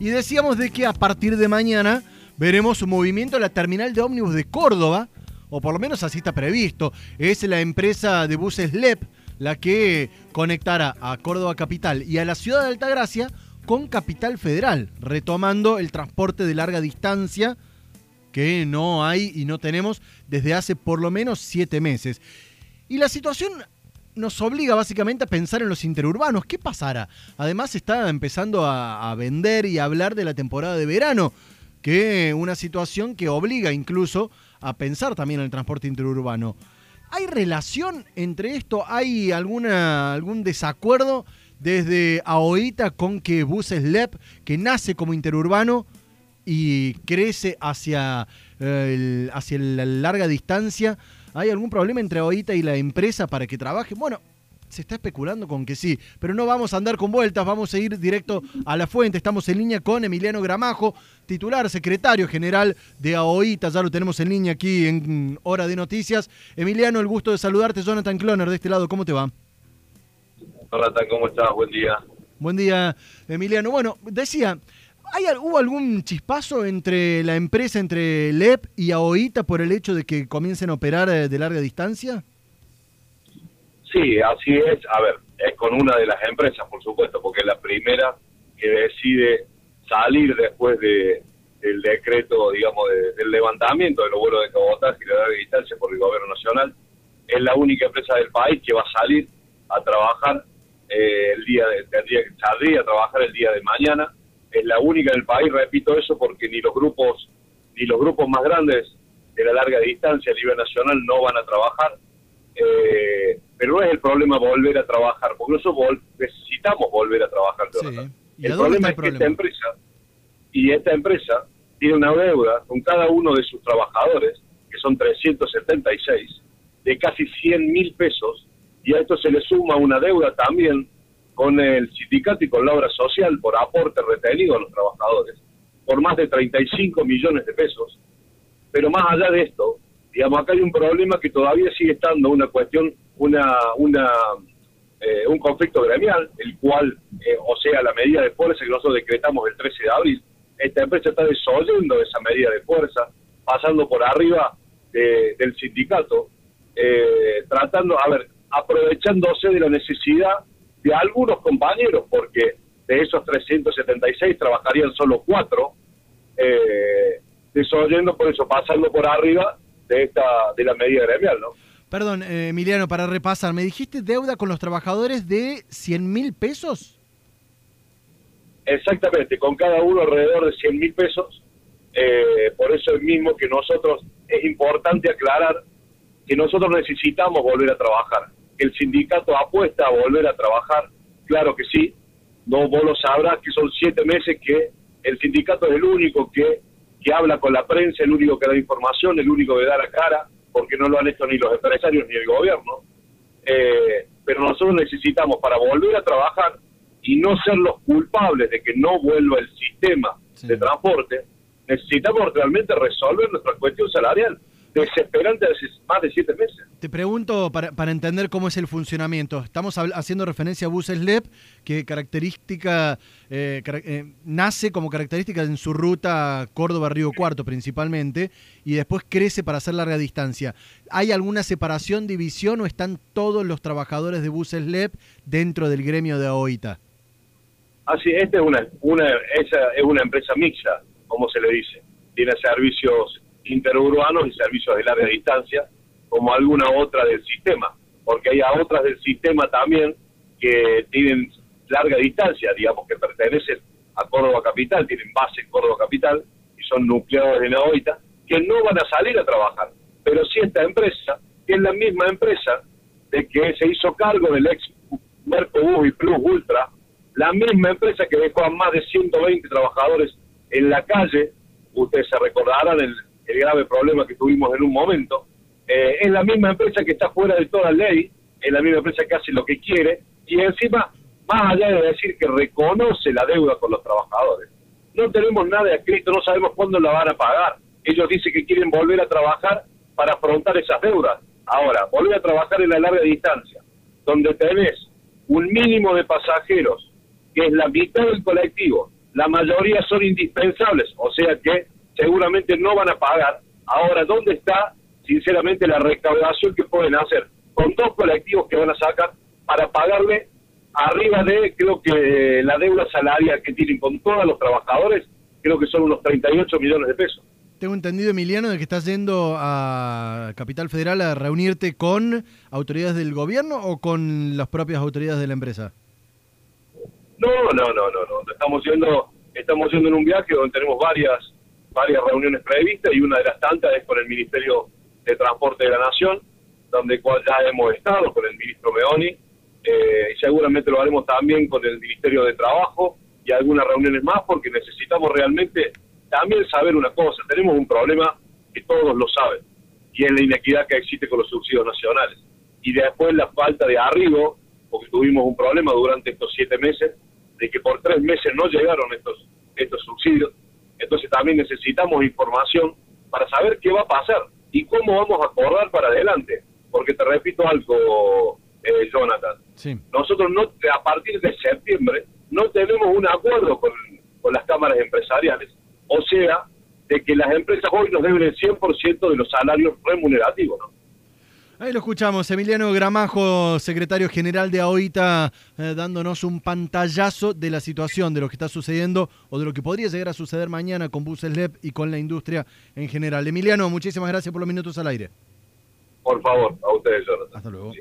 y decíamos de que a partir de mañana veremos un movimiento en la terminal de ómnibus de Córdoba, o por lo menos así está previsto. Es la empresa de buses LEP la que conectará a Córdoba Capital y a la ciudad de Altagracia con Capital Federal, retomando el transporte de larga distancia que no hay y no tenemos desde hace por lo menos siete meses. Y la situación nos obliga básicamente a pensar en los interurbanos. ¿Qué pasará? Además está empezando a, vender y a hablar de la temporada de verano, que una situación que obliga incluso a pensar también en el transporte interurbano. ¿Hay relación entre esto? ¿Hay alguna, algún desacuerdo desde AOITA con que Buses LEP, que nace como interurbano y crece hacia, eh, hacia la larga distancia, ¿hay algún problema entre AOITA y la empresa para que trabaje? Bueno, se está especulando con que sí, pero no vamos a andar con vueltas, vamos a ir directo a la fuente. Estamos en línea con Emiliano Gramajo, titular, secretario general de AOITA, ya lo tenemos en línea aquí en Hora de Noticias. Emiliano, el gusto de saludarte, Jonathan Cloner de este lado, ¿cómo te va? Jonathan, ¿cómo estás? Buen día. Buen día, Emiliano. Bueno, decía, ¿hay, ¿hubo algún chispazo entre la empresa, entre LEP y AOITA por el hecho de que comiencen a operar eh, de larga distancia? Sí, así es. A ver, es con una de las empresas, por supuesto, porque la primera que decide salir después de del decreto, digamos, de- del levantamiento de los vuelos de cabotaje y de larga distancia por el gobierno nacional. Es la única empresa del país que va a salir a trabajar eh, el día de, a trabajar el día de mañana. Es la única del país, repito eso, porque ni los grupos ni los grupos más grandes de la larga distancia a nivel nacional no van a trabajar. Eh, pero no es el problema volver a trabajar, porque nosotros vol- necesitamos volver a trabajar. Sí. ¿Y El problema está es el que esta problema? empresa y esta empresa tiene una deuda con cada uno de sus trabajadores, que son 376, de casi 100 mil pesos, y a esto se le suma una deuda también con el sindicato y con la obra social por aporte retenido a los trabajadores, por más de 35 millones de pesos. Pero más allá de esto, digamos, acá hay un problema que todavía sigue estando una cuestión, una, una, eh, un conflicto gremial, el cual, eh, o sea, la medida de fuerza que nosotros decretamos el 13 de abril, esta empresa está desoyendo esa medida de fuerza, pasando por arriba de- del sindicato, eh, tratando, a ver, aprovechándose de la necesidad de algunos compañeros, porque de esos 376 trabajarían solo cuatro, eh, desoyendo por eso, pasando por arriba de esta de la medida gremial, ¿no? Perdón, eh, Emiliano, para repasar, ¿me dijiste deuda con los trabajadores de 100 mil pesos? Exactamente, con cada uno alrededor de 100 mil pesos. Eh, por eso es mismo que nosotros, es importante aclarar que nosotros necesitamos volver a trabajar, el sindicato apuesta a volver a trabajar, claro que sí, no vos lo sabrás que son siete meses que el sindicato es el único que, que habla con la prensa, el único que da información, el único que da la cara, porque no lo han hecho ni los empresarios ni el gobierno. Eh, pero nosotros necesitamos para volver a trabajar y no ser los culpables de que no vuelva el sistema Sí. de transporte, necesitamos realmente resolver nuestra cuestión salarial, desesperante hace más de siete meses. Te pregunto para, para entender cómo es el funcionamiento. Estamos haciendo referencia a Buses LEP, que característica eh, eh, nace como característica en su ruta Córdoba-Río Cuarto principalmente, y después crece para hacer larga distancia. ¿Hay alguna separación, división o están todos los trabajadores de Buses LEP dentro del gremio de AOITA? Así, esta es una, una, esa es una empresa mixta, como se le dice. Tiene servicios interurbanos y servicios de larga distancia, como alguna otra del sistema, porque hay otras del sistema también que tienen larga distancia, digamos, que pertenecen a Córdoba Capital, tienen base en Córdoba Capital y son nucleados de Naoita, que no van a salir a trabajar. Pero sí esta empresa, que es la misma empresa de que se hizo cargo del ex Mercobus y Plus Ultra, la misma empresa que dejó a más de 120 trabajadores en la calle, ustedes se recordarán el, el grave problema que tuvimos en un momento, eh, es la misma empresa que está fuera de toda ley, es la misma empresa que hace lo que quiere, y encima, más allá de decir que reconoce la deuda con los trabajadores, no tenemos nada escrito, no sabemos cuándo la van a pagar. Ellos dicen que quieren volver a trabajar para afrontar esas deudas. Ahora, volver a trabajar en la larga distancia, donde tenés un mínimo de pasajeros, que es la mitad del colectivo, la mayoría son indispensables, o sea que seguramente no van a pagar. Ahora, ¿dónde está, sinceramente, la recaudación que pueden hacer con dos colectivos que van a sacar para pagarle arriba de, creo que la deuda salarial que tienen con todos los trabajadores, creo que son unos 38 millones de pesos? Tengo entendido, Emiliano, de que estás yendo a Capital Federal a reunirte con autoridades del gobierno o con las propias autoridades de la empresa. No, no, no, no, no. Estamos yendo, estamos yendo en un viaje donde tenemos varias, varias reuniones previstas y una de las tantas es con el Ministerio de Transporte de la Nación, donde ya hemos estado con el ministro Meoni, eh, seguramente lo haremos también con el Ministerio de Trabajo y algunas reuniones más, porque necesitamos realmente también saber una cosa, tenemos un problema que todos lo saben, y es la inequidad que existe con los subsidios nacionales. Y después la falta de arribo, porque tuvimos un problema durante estos siete meses, de que por tres meses no llegaron estos, estos subsidios. Entonces también necesitamos información para saber qué va a pasar y cómo vamos a acordar para adelante. Porque te repito algo, eh, Jonathan. Nosotros no a partir de septiembre no tenemos un acuerdo con, con las cámaras empresariales o sea, de que las empresas hoy nos deben el 100% de los salarios remunerativos. Ahí lo escuchamos, Emiliano Gramajo, secretario general de AOITA, eh, dándonos un pantallazo de la situación, de lo que está sucediendo o de lo que podría llegar a suceder mañana con Buses LEP y con la industria en general. Emiliano, muchísimas gracias por los minutos al aire. Por favor, a ustedes, Jonathan. Hasta luego.